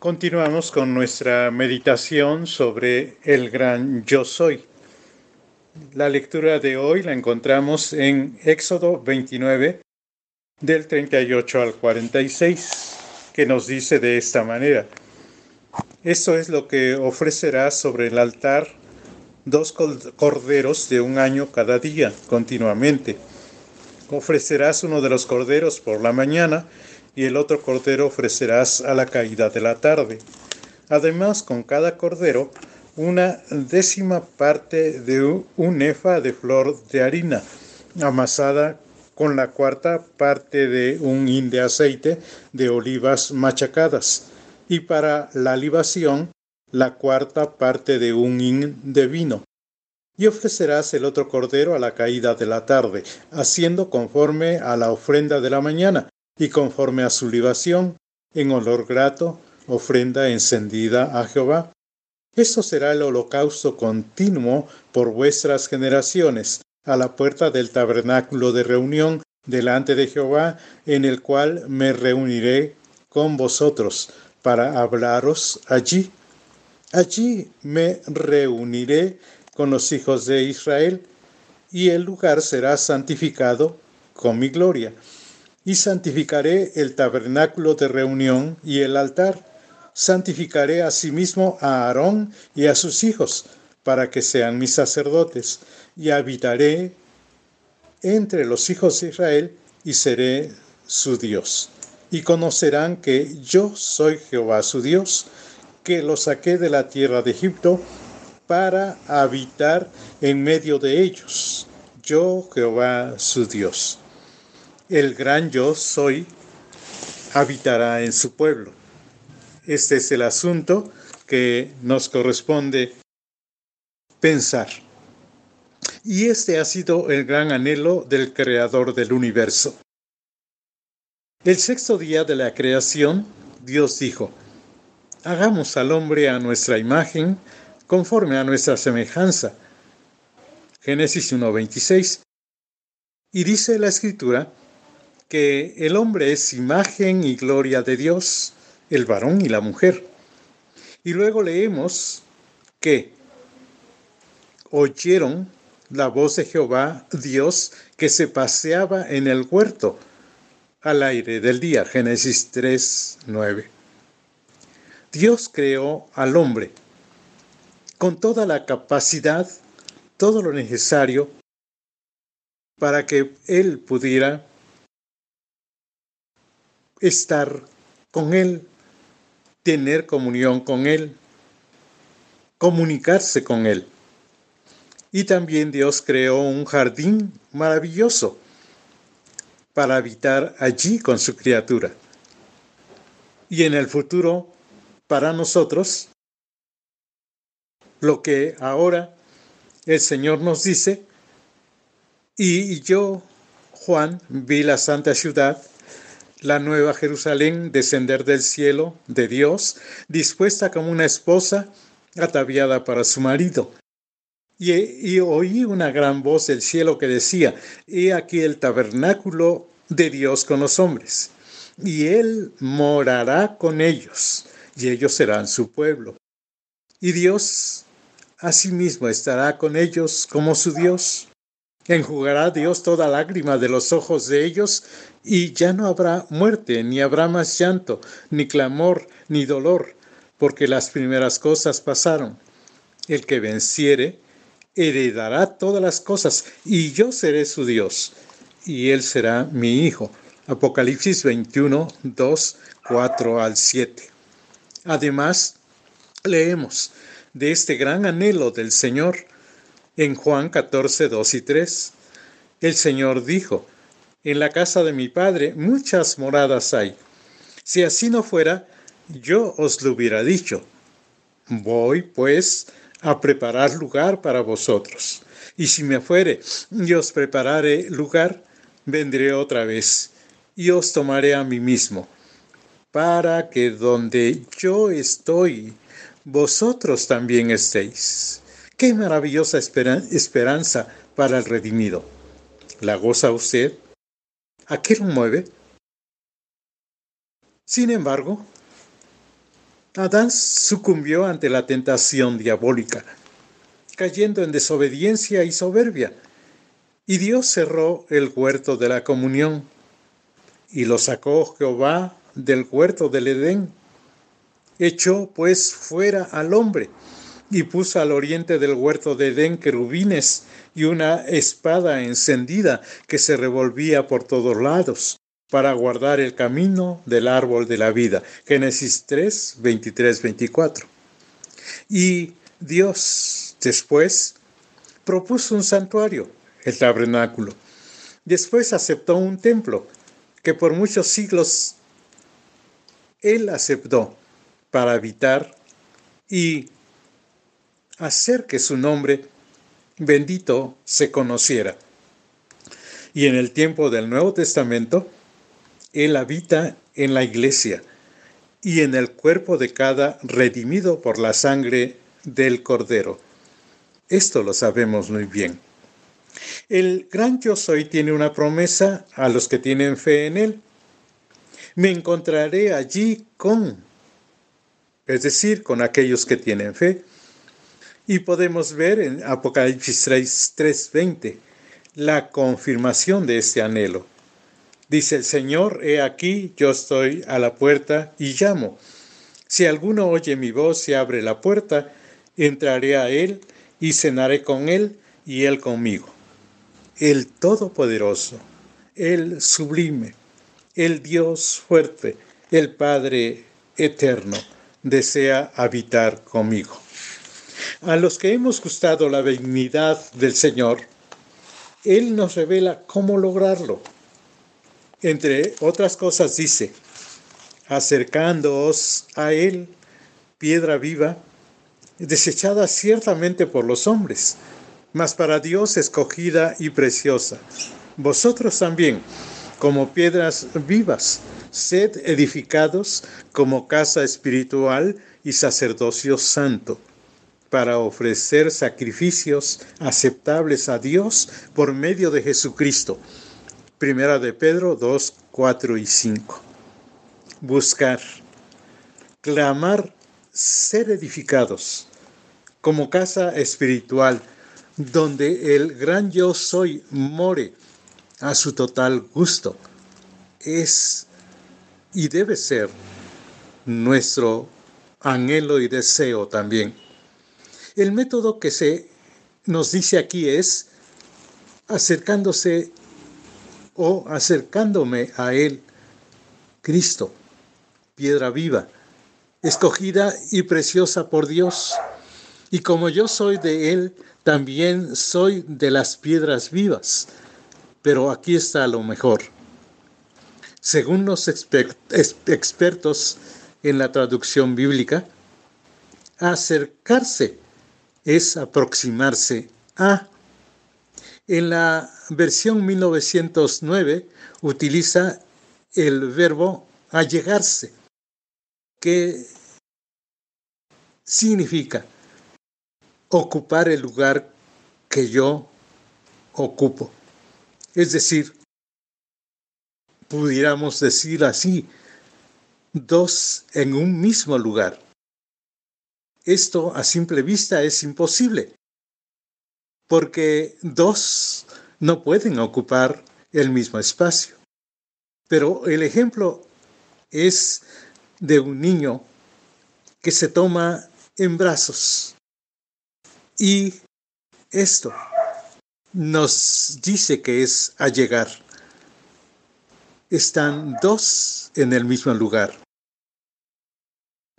Continuamos con nuestra meditación sobre el gran yo soy. La lectura de hoy la encontramos en Éxodo 29 del 38 al 46, que nos dice de esta manera. Esto es lo que ofrecerás sobre el altar dos corderos de un año cada día, continuamente. Ofrecerás uno de los corderos por la mañana y el otro cordero ofrecerás a la caída de la tarde. Además, con cada cordero, una décima parte de un efa de flor de harina, amasada con la cuarta parte de un hin de aceite de olivas machacadas, y para la libación, la cuarta parte de un hin de vino. Y ofrecerás el otro cordero a la caída de la tarde, haciendo conforme a la ofrenda de la mañana, y conforme a su libación, en olor grato, ofrenda encendida a Jehová. Esto será el holocausto continuo por vuestras generaciones, a la puerta del tabernáculo de reunión delante de Jehová, en el cual me reuniré con vosotros para hablaros allí. Allí me reuniré con los hijos de Israel, y el lugar será santificado con mi gloria y santificaré el tabernáculo de reunión y el altar. Santificaré asimismo a Aarón y a sus hijos, para que sean mis sacerdotes, y habitaré entre los hijos de Israel, y seré su Dios. Y conocerán que yo soy Jehová su Dios, que los saqué de la tierra de Egipto para habitar en medio de ellos. Yo Jehová su Dios el gran yo soy habitará en su pueblo. Este es el asunto que nos corresponde pensar. Y este ha sido el gran anhelo del creador del universo. El sexto día de la creación, Dios dijo, hagamos al hombre a nuestra imagen, conforme a nuestra semejanza. Génesis 1.26. Y dice la escritura, que el hombre es imagen y gloria de Dios, el varón y la mujer. Y luego leemos que oyeron la voz de Jehová Dios que se paseaba en el huerto al aire del día. Génesis 3, 9. Dios creó al hombre con toda la capacidad, todo lo necesario para que él pudiera estar con Él, tener comunión con Él, comunicarse con Él. Y también Dios creó un jardín maravilloso para habitar allí con su criatura. Y en el futuro, para nosotros, lo que ahora el Señor nos dice, y yo, Juan, vi la santa ciudad la nueva Jerusalén descender del cielo de Dios, dispuesta como una esposa ataviada para su marido. Y, y, oí una gran voz del cielo que decía, He aquí el tabernáculo de Dios con los hombres, y Él morará con ellos, y ellos serán su pueblo. Y Dios asimismo estará con ellos como su Dios. Enjugará Dios toda lágrima de los ojos de ellos, y ya no habrá muerte, ni habrá más llanto, ni clamor, ni dolor, porque las primeras cosas pasaron. El que venciere, heredará todas las cosas, y yo seré su Dios, y él será mi hijo. Apocalipsis 21, 2, 4 al 7. Además, leemos de este gran anhelo del Señor en Juan 14, 2 y 3. El Señor dijo, en la casa de mi Padre muchas moradas hay. Si así no fuera, yo os lo hubiera dicho. Voy, pues, a preparar lugar para vosotros. Y si me fuere y os prepararé lugar, vendré otra vez y os tomaré a mí mismo, para que donde yo estoy, vosotros también estéis. Qué maravillosa esperanza para el redimido. ¿La goza usted? ¿A qué lo mueve? Sin embargo, Adán sucumbió ante la tentación diabólica, cayendo en desobediencia y soberbia, y Dios cerró el huerto de la comunión, y lo sacó Jehová del huerto del Edén. Echó pues fuera al hombre, y puso al oriente del huerto de Edén querubines y una espada encendida que se revolvía por todos lados para guardar el camino del árbol de la vida. Génesis 3, 23, 24. Y Dios después propuso un santuario, el tabernáculo. Después aceptó un templo que por muchos siglos Él aceptó para habitar y hacer que su nombre bendito se conociera. Y en el tiempo del Nuevo Testamento, Él habita en la iglesia y en el cuerpo de cada redimido por la sangre del Cordero. Esto lo sabemos muy bien. El gran yo soy tiene una promesa a los que tienen fe en Él. Me encontraré allí con, es decir, con aquellos que tienen fe. Y podemos ver en Apocalipsis 3:20 la confirmación de este anhelo. Dice el Señor, he aquí, yo estoy a la puerta y llamo. Si alguno oye mi voz y abre la puerta, entraré a él y cenaré con él y él conmigo. El Todopoderoso, el Sublime, el Dios fuerte, el Padre eterno, desea habitar conmigo. A los que hemos gustado la benignidad del Señor, Él nos revela cómo lograrlo. Entre otras cosas dice, acercándoos a Él, piedra viva, desechada ciertamente por los hombres, mas para Dios escogida y preciosa. Vosotros también, como piedras vivas, sed edificados como casa espiritual y sacerdocio santo para ofrecer sacrificios aceptables a Dios por medio de Jesucristo. Primera de Pedro 2, 4 y 5. Buscar, clamar, ser edificados como casa espiritual donde el gran yo soy more a su total gusto. Es y debe ser nuestro anhelo y deseo también. El método que se nos dice aquí es acercándose o acercándome a Él, Cristo, piedra viva, escogida y preciosa por Dios. Y como yo soy de Él, también soy de las piedras vivas. Pero aquí está lo mejor. Según los expertos en la traducción bíblica, acercarse es aproximarse a. En la versión 1909 utiliza el verbo allegarse, que significa ocupar el lugar que yo ocupo. Es decir, pudiéramos decir así, dos en un mismo lugar. Esto a simple vista es imposible, porque dos no pueden ocupar el mismo espacio. Pero el ejemplo es de un niño que se toma en brazos. Y esto nos dice que es allegar. Están dos en el mismo lugar.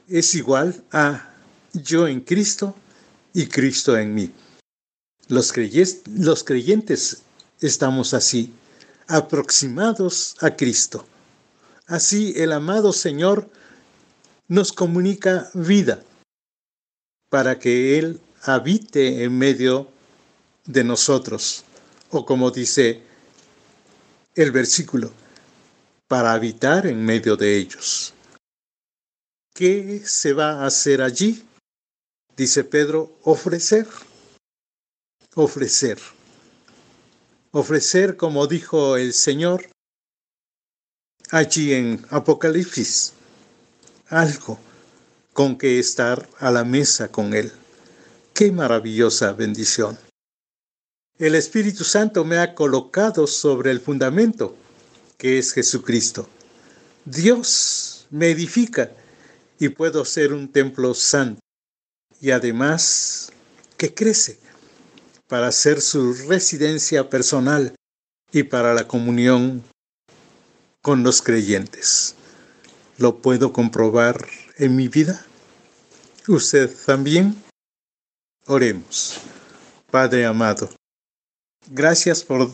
Es igual a yo en Cristo y Cristo en mí. Los, los creyentes estamos así, aproximados a Cristo. Así el amado Señor nos comunica vida para que Él habite en medio de nosotros. O como dice el versículo, para habitar en medio de ellos. ¿Qué se va a hacer allí? Dice Pedro, ofrecer. Ofrecer. Ofrecer, como dijo el Señor allí en Apocalipsis, algo, con que estar a la mesa con Él. ¡Qué maravillosa bendición! El Espíritu Santo me ha colocado sobre el fundamento, que es Jesucristo. Dios me edifica y puedo ser un templo santo y además que crece para ser su residencia personal y para la comunión con los creyentes. ¿Lo puedo comprobar en mi vida? ¿Usted también? Oremos. Padre amado, gracias por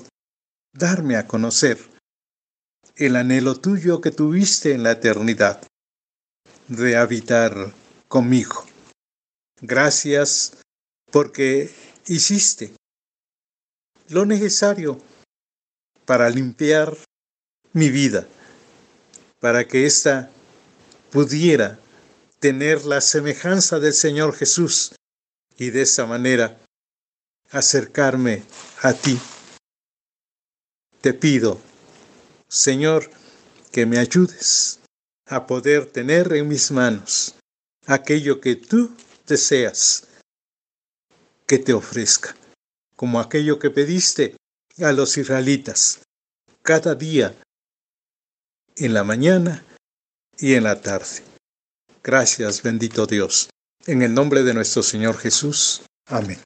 darme a conocer el anhelo tuyo que tuviste en la eternidad de habitar conmigo. Gracias porque hiciste lo necesario para limpiar mi vida, para que ésta pudiera tener la semejanza del Señor Jesús y de esa manera acercarme a ti. Te pido, Señor, que me ayudes a poder tener en mis manos aquello que tú deseas que te ofrezca, como aquello que pediste a los israelitas cada día, en la mañana y en la tarde. Gracias, bendito Dios. En el nombre de nuestro Señor Jesús. Amén.